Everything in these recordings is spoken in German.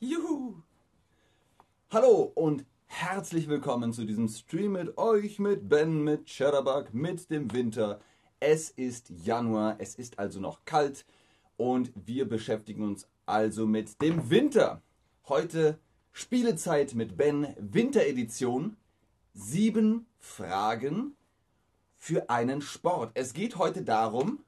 Juhu! Hallo und herzlich willkommen zu diesem Stream mit euch, mit Ben, mit Chatterbug, mit dem Winter. Es ist Januar, es ist also noch kalt und wir beschäftigen uns also mit dem Winter. Heute Spielezeit mit Ben, Winteredition. Sieben Fragen für einen Sport. Es geht heute darum,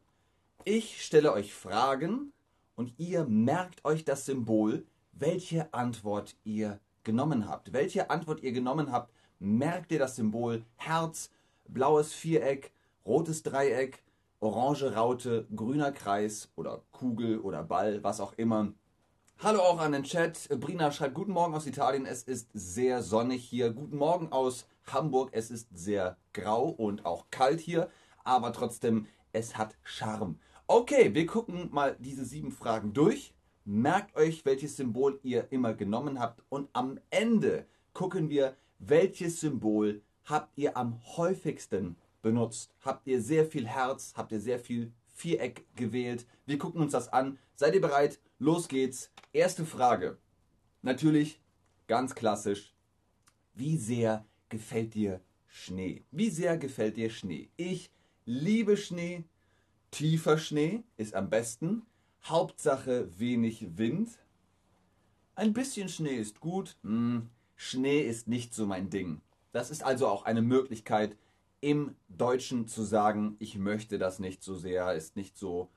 ich stelle euch Fragen und ihr merkt euch das Symbol welche Antwort ihr genommen habt. Welche Antwort ihr genommen habt, merkt ihr das Symbol Herz, blaues Viereck, rotes Dreieck, orange Raute, grüner Kreis oder Kugel oder Ball, was auch immer. Hallo auch an den Chat. Brina schreibt Guten Morgen aus Italien. Es ist sehr sonnig hier. Guten Morgen aus Hamburg. Es ist sehr grau und auch kalt hier, aber trotzdem, es hat Charme. Okay, wir gucken mal diese sieben Fragen durch. Merkt euch, welches Symbol ihr immer genommen habt und am Ende gucken wir, welches Symbol habt ihr am häufigsten benutzt. Habt ihr sehr viel Herz, habt ihr sehr viel Viereck gewählt? Wir gucken uns das an. Seid ihr bereit? Los geht's. Erste Frage. Natürlich ganz klassisch. Wie sehr gefällt dir Schnee? Wie sehr gefällt dir Schnee? Ich liebe Schnee. Tiefer Schnee ist am besten. Hauptsache wenig Wind. Ein bisschen Schnee ist gut. Hm, Schnee ist nicht so mein Ding. Das ist also auch eine Möglichkeit, im Deutschen zu sagen, ich möchte das nicht so sehr, ist nicht so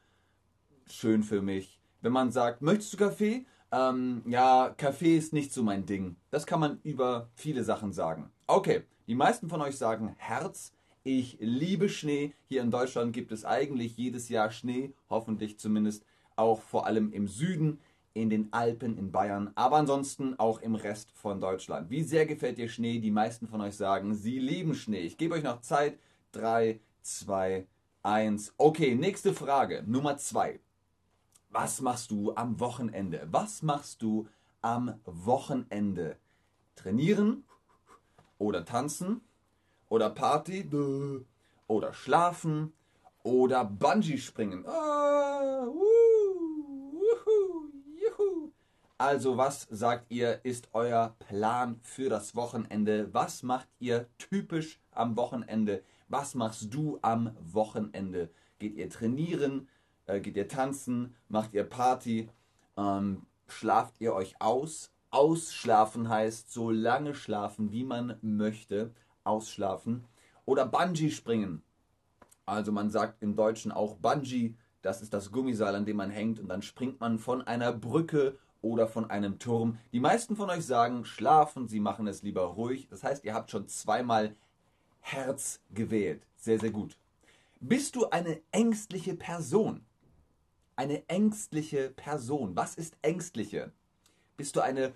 schön für mich. Wenn man sagt, möchtest du Kaffee? Ähm, ja, Kaffee ist nicht so mein Ding. Das kann man über viele Sachen sagen. Okay, die meisten von euch sagen Herz. Ich liebe Schnee. Hier in Deutschland gibt es eigentlich jedes Jahr Schnee, hoffentlich zumindest auch vor allem im Süden, in den Alpen in Bayern, aber ansonsten auch im Rest von Deutschland. Wie sehr gefällt dir Schnee? Die meisten von euch sagen, sie lieben Schnee. Ich gebe euch noch Zeit. 3, 2, 1. Okay, nächste Frage. Nummer 2. Was machst du am Wochenende? Was machst du am Wochenende? Trainieren oder tanzen oder Party oder schlafen oder Bungee springen. Ah, uh. Also was sagt ihr, ist euer Plan für das Wochenende? Was macht ihr typisch am Wochenende? Was machst du am Wochenende? Geht ihr trainieren? Äh, geht ihr tanzen? Macht ihr Party? Ähm, schlaft ihr euch aus? Ausschlafen heißt so lange schlafen, wie man möchte. Ausschlafen. Oder Bungee springen. Also man sagt im Deutschen auch Bungee. Das ist das Gummiseil, an dem man hängt und dann springt man von einer Brücke oder von einem Turm. Die meisten von euch sagen schlafen, sie machen es lieber ruhig. Das heißt, ihr habt schon zweimal Herz gewählt. Sehr, sehr gut. Bist du eine ängstliche Person? Eine ängstliche Person. Was ist ängstliche? Bist du eine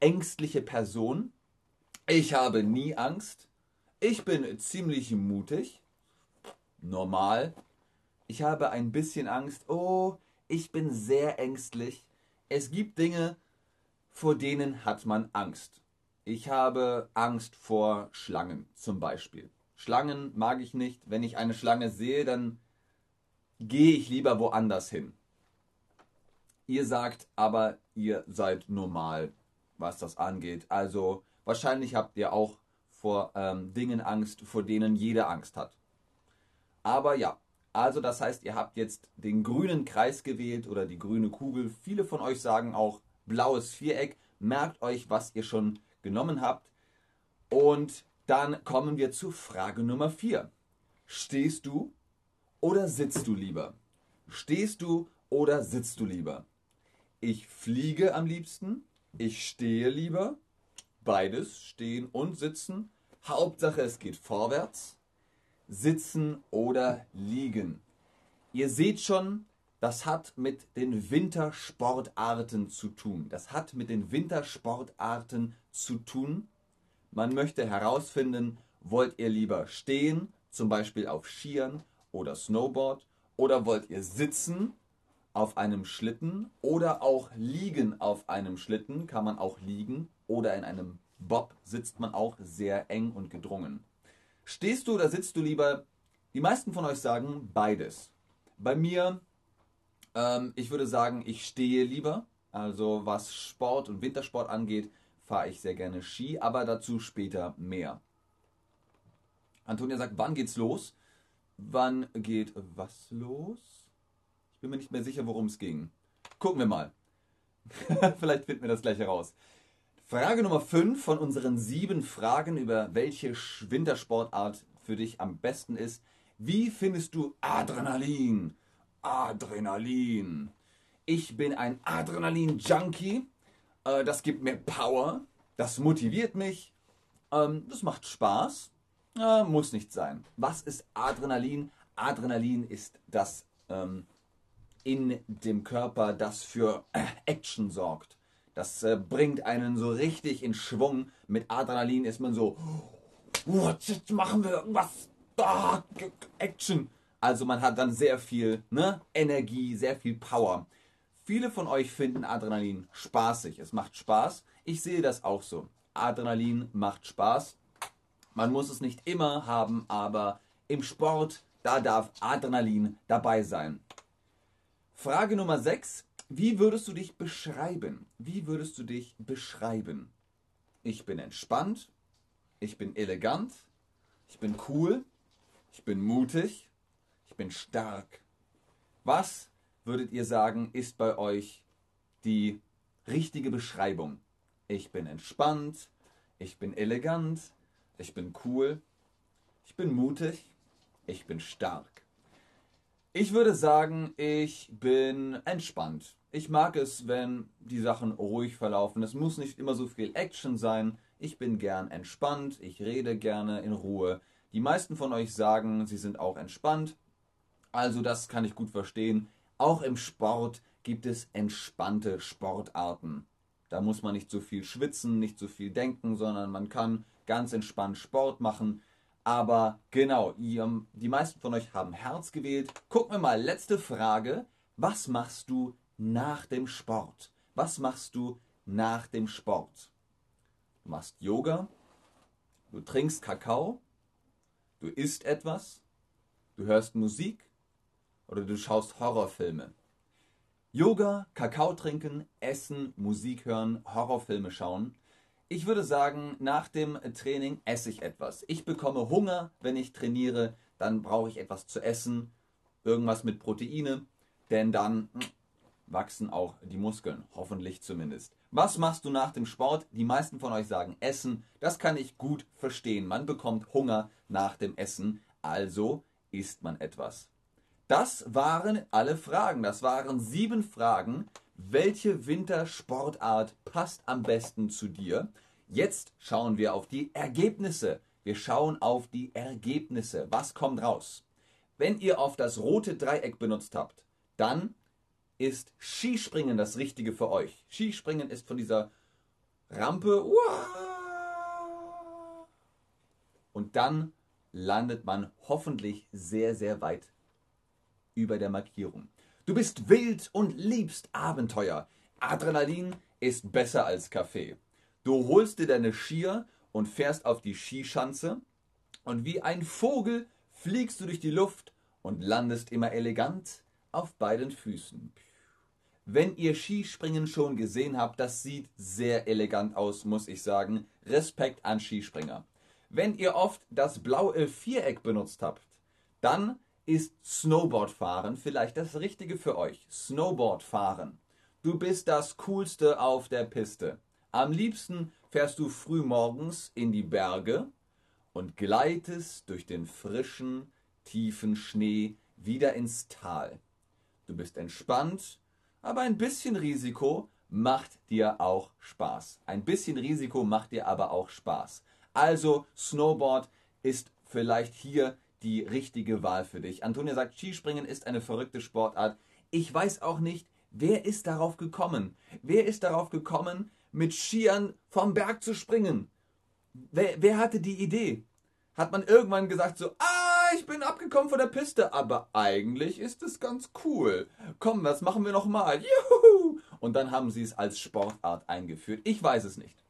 ängstliche Person? Ich habe nie Angst. Ich bin ziemlich mutig. Normal. Ich habe ein bisschen Angst. Oh, ich bin sehr ängstlich. Es gibt Dinge, vor denen hat man Angst. Ich habe Angst vor Schlangen zum Beispiel. Schlangen mag ich nicht. Wenn ich eine Schlange sehe, dann gehe ich lieber woanders hin. Ihr sagt aber, ihr seid normal, was das angeht. Also wahrscheinlich habt ihr auch vor ähm, Dingen Angst, vor denen jeder Angst hat. Aber ja, also das heißt, ihr habt jetzt den grünen Kreis gewählt oder die grüne Kugel. Viele von euch sagen auch blaues Viereck. Merkt euch, was ihr schon genommen habt. Und dann kommen wir zu Frage Nummer 4. Stehst du oder sitzt du lieber? Stehst du oder sitzt du lieber? Ich fliege am liebsten. Ich stehe lieber. Beides, stehen und sitzen. Hauptsache, es geht vorwärts sitzen oder liegen. Ihr seht schon, das hat mit den Wintersportarten zu tun. Das hat mit den Wintersportarten zu tun. Man möchte herausfinden, wollt ihr lieber stehen, zum Beispiel auf Skiern oder Snowboard, oder wollt ihr sitzen auf einem Schlitten oder auch liegen auf einem Schlitten, kann man auch liegen, oder in einem Bob sitzt man auch sehr eng und gedrungen. Stehst du oder sitzt du lieber? Die meisten von euch sagen beides. Bei mir, ähm, ich würde sagen, ich stehe lieber. Also was Sport und Wintersport angeht, fahre ich sehr gerne Ski, aber dazu später mehr. Antonia sagt, wann geht's los? Wann geht was los? Ich bin mir nicht mehr sicher, worum es ging. Gucken wir mal. Vielleicht finden wir das gleich heraus. Frage Nummer 5 von unseren sieben Fragen über welche Wintersportart für dich am besten ist. Wie findest du Adrenalin? Adrenalin. Ich bin ein Adrenalin-Junkie. Äh, das gibt mir Power. Das motiviert mich. Ähm, das macht Spaß. Äh, muss nicht sein. Was ist Adrenalin? Adrenalin ist das ähm, in dem Körper, das für äh, Action sorgt. Das äh, bringt einen so richtig in Schwung. Mit Adrenalin ist man so, oh, jetzt machen wir irgendwas. Ah, Action. Also man hat dann sehr viel ne, Energie, sehr viel Power. Viele von euch finden Adrenalin spaßig. Es macht Spaß. Ich sehe das auch so. Adrenalin macht Spaß. Man muss es nicht immer haben, aber im Sport, da darf Adrenalin dabei sein. Frage Nummer 6. Wie würdest du dich beschreiben? Wie würdest du dich beschreiben? Ich bin entspannt, ich bin elegant, ich bin cool, ich bin mutig, ich bin stark. Was würdet ihr sagen, ist bei euch die richtige Beschreibung? Ich bin entspannt, ich bin elegant, ich bin cool, ich bin mutig, ich bin stark. Ich würde sagen, ich bin entspannt. Ich mag es, wenn die Sachen ruhig verlaufen. Es muss nicht immer so viel Action sein. Ich bin gern entspannt, ich rede gerne in Ruhe. Die meisten von euch sagen, sie sind auch entspannt. Also das kann ich gut verstehen. Auch im Sport gibt es entspannte Sportarten. Da muss man nicht so viel schwitzen, nicht so viel denken, sondern man kann ganz entspannt Sport machen. Aber genau, die meisten von euch haben Herz gewählt. Gucken wir mal, letzte Frage. Was machst du nach dem Sport? Was machst du nach dem Sport? Du machst Yoga, du trinkst Kakao, du isst etwas, du hörst Musik oder du schaust Horrorfilme. Yoga, Kakao trinken, essen, Musik hören, Horrorfilme schauen ich würde sagen, nach dem Training esse ich etwas. Ich bekomme Hunger, wenn ich trainiere, dann brauche ich etwas zu essen, irgendwas mit Proteine, denn dann hm, wachsen auch die Muskeln, hoffentlich zumindest. Was machst du nach dem Sport? Die meisten von euch sagen Essen. Das kann ich gut verstehen. Man bekommt Hunger nach dem Essen, also isst man etwas. Das waren alle Fragen. Das waren sieben Fragen, welche Wintersportart passt am besten zu dir? Jetzt schauen wir auf die Ergebnisse. Wir schauen auf die Ergebnisse. Was kommt raus? Wenn ihr auf das rote Dreieck benutzt habt, dann ist Skispringen das Richtige für euch. Skispringen ist von dieser Rampe und dann landet man hoffentlich sehr, sehr weit über der Markierung. Du bist wild und liebst Abenteuer. Adrenalin ist besser als Kaffee. Du holst dir deine Skier und fährst auf die Skischanze und wie ein Vogel fliegst du durch die Luft und landest immer elegant auf beiden Füßen. Wenn ihr Skispringen schon gesehen habt, das sieht sehr elegant aus, muss ich sagen. Respekt an Skispringer. Wenn ihr oft das blaue Viereck benutzt habt, dann ist Snowboardfahren vielleicht das Richtige für euch. Snowboardfahren. Du bist das Coolste auf der Piste. Am liebsten fährst du früh morgens in die Berge und gleitest durch den frischen, tiefen Schnee wieder ins Tal. Du bist entspannt, aber ein bisschen Risiko macht dir auch Spaß. Ein bisschen Risiko macht dir aber auch Spaß. Also Snowboard ist vielleicht hier die richtige Wahl für dich. Antonia sagt, Skispringen ist eine verrückte Sportart. Ich weiß auch nicht, wer ist darauf gekommen? Wer ist darauf gekommen, mit Skiern vom Berg zu springen? Wer, wer hatte die Idee? Hat man irgendwann gesagt so, ah, ich bin abgekommen von der Piste, aber eigentlich ist es ganz cool. Komm, das machen wir noch mal. Juhu! Und dann haben sie es als Sportart eingeführt. Ich weiß es nicht.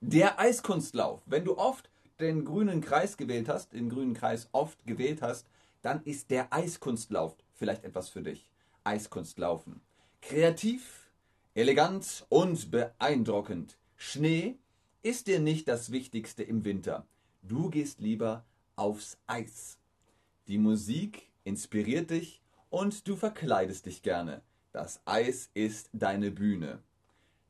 Der Eiskunstlauf. Wenn du oft den grünen Kreis gewählt hast, den grünen Kreis oft gewählt hast, dann ist der Eiskunstlauf vielleicht etwas für dich. Eiskunstlaufen. Kreativ, Elegant und beeindruckend. Schnee ist dir nicht das Wichtigste im Winter. Du gehst lieber aufs Eis. Die Musik inspiriert dich und du verkleidest dich gerne. Das Eis ist deine Bühne.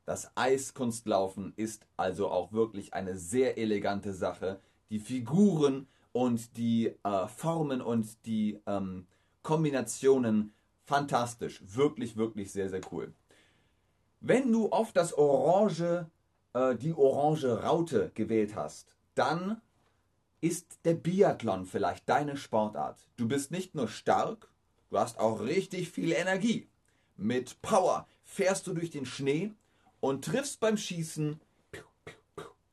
Das Eiskunstlaufen ist also auch wirklich eine sehr elegante Sache. Die Figuren und die äh, Formen und die ähm, Kombinationen fantastisch. Wirklich, wirklich sehr, sehr cool. Wenn du oft das Orange, äh, die orange Raute gewählt hast, dann ist der Biathlon vielleicht deine Sportart. Du bist nicht nur stark, du hast auch richtig viel Energie. Mit Power fährst du durch den Schnee und triffst beim Schießen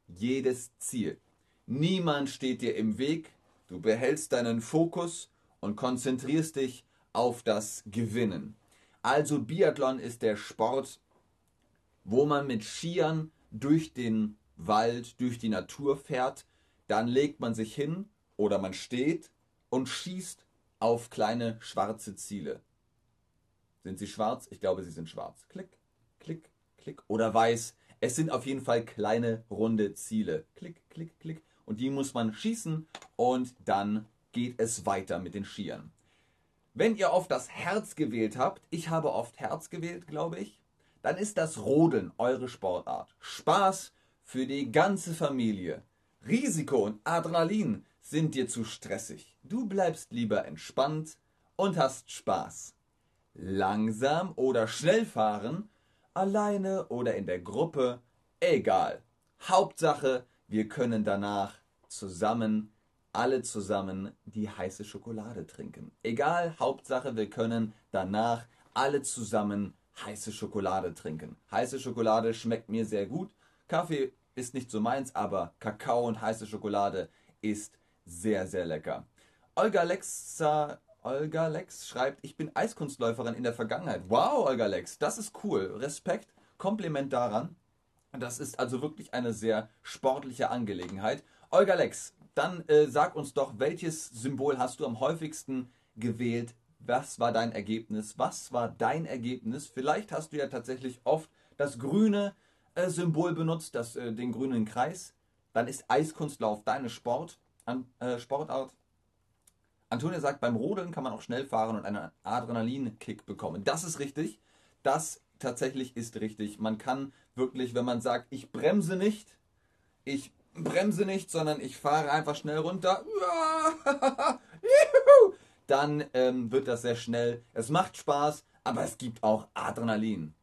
jedes Ziel. Niemand steht dir im Weg, du behältst deinen Fokus und konzentrierst dich auf das Gewinnen. Also Biathlon ist der Sport, wo man mit Skiern durch den Wald, durch die Natur fährt, dann legt man sich hin oder man steht und schießt auf kleine schwarze Ziele. Sind sie schwarz? Ich glaube, sie sind schwarz. Klick, klick, klick. Oder weiß. Es sind auf jeden Fall kleine runde Ziele. Klick, klick, klick. Und die muss man schießen und dann geht es weiter mit den Skiern. Wenn ihr oft das Herz gewählt habt, ich habe oft Herz gewählt, glaube ich, dann ist das Rodeln eure Sportart. Spaß für die ganze Familie. Risiko und Adrenalin sind dir zu stressig. Du bleibst lieber entspannt und hast Spaß. Langsam oder schnell fahren, alleine oder in der Gruppe, egal. Hauptsache, wir können danach zusammen, alle zusammen die heiße Schokolade trinken. Egal, Hauptsache, wir können danach alle zusammen heiße Schokolade trinken. Heiße Schokolade schmeckt mir sehr gut. Kaffee ist nicht so meins, aber Kakao und heiße Schokolade ist sehr, sehr lecker. Olga Lexa, Olga Lex schreibt, ich bin Eiskunstläuferin in der Vergangenheit. Wow, Olga Lex, das ist cool. Respekt, Kompliment daran. Das ist also wirklich eine sehr sportliche Angelegenheit. Olga Lex, dann äh, sag uns doch, welches Symbol hast du am häufigsten gewählt was war dein Ergebnis? Was war dein Ergebnis? Vielleicht hast du ja tatsächlich oft das grüne äh, Symbol benutzt, das, äh, den grünen Kreis. Dann ist Eiskunstlauf deine Sport, an, äh, Sportart. Antonia sagt, beim Rodeln kann man auch schnell fahren und einen Adrenalinkick bekommen. Das ist richtig. Das tatsächlich ist richtig. Man kann wirklich, wenn man sagt, ich bremse nicht, ich bremse nicht, sondern ich fahre einfach schnell runter. dann ähm, wird das sehr schnell. Es macht Spaß, aber es gibt auch Adrenalin.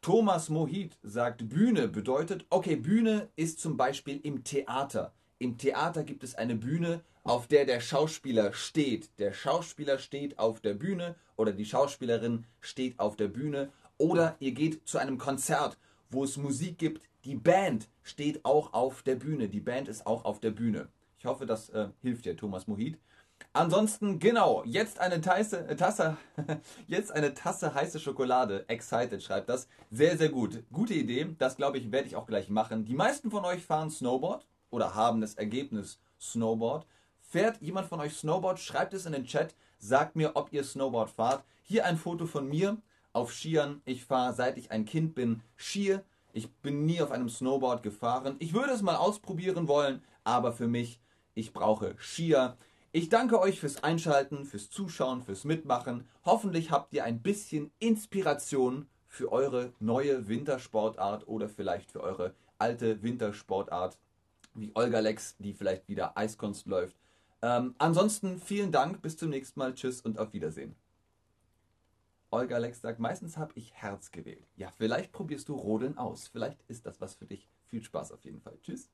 Thomas Mohit sagt, Bühne bedeutet, okay, Bühne ist zum Beispiel im Theater. Im Theater gibt es eine Bühne, auf der der Schauspieler steht. Der Schauspieler steht auf der Bühne oder die Schauspielerin steht auf der Bühne. Oder ihr geht zu einem Konzert, wo es Musik gibt. Die Band steht auch auf der Bühne. Die Band ist auch auf der Bühne. Ich hoffe, das äh, hilft dir, Thomas Mohit. Ansonsten, genau, jetzt eine Tasse, äh, Tasse, jetzt eine Tasse heiße Schokolade. Excited schreibt das. Sehr, sehr gut. Gute Idee. Das glaube ich, werde ich auch gleich machen. Die meisten von euch fahren Snowboard oder haben das Ergebnis Snowboard. Fährt jemand von euch Snowboard? Schreibt es in den Chat. Sagt mir, ob ihr Snowboard fahrt. Hier ein Foto von mir auf Skiern. Ich fahre, seit ich ein Kind bin, Skier. Ich bin nie auf einem Snowboard gefahren. Ich würde es mal ausprobieren wollen, aber für mich, ich brauche Skier. Ich danke euch fürs Einschalten, fürs Zuschauen, fürs Mitmachen. Hoffentlich habt ihr ein bisschen Inspiration für eure neue Wintersportart oder vielleicht für eure alte Wintersportart, wie Olga Lex, die vielleicht wieder Eiskunst läuft. Ähm, ansonsten vielen Dank, bis zum nächsten Mal, tschüss und auf Wiedersehen. Olga Lex sagt, meistens habe ich Herz gewählt. Ja, vielleicht probierst du Rodeln aus. Vielleicht ist das was für dich. Viel Spaß auf jeden Fall. Tschüss.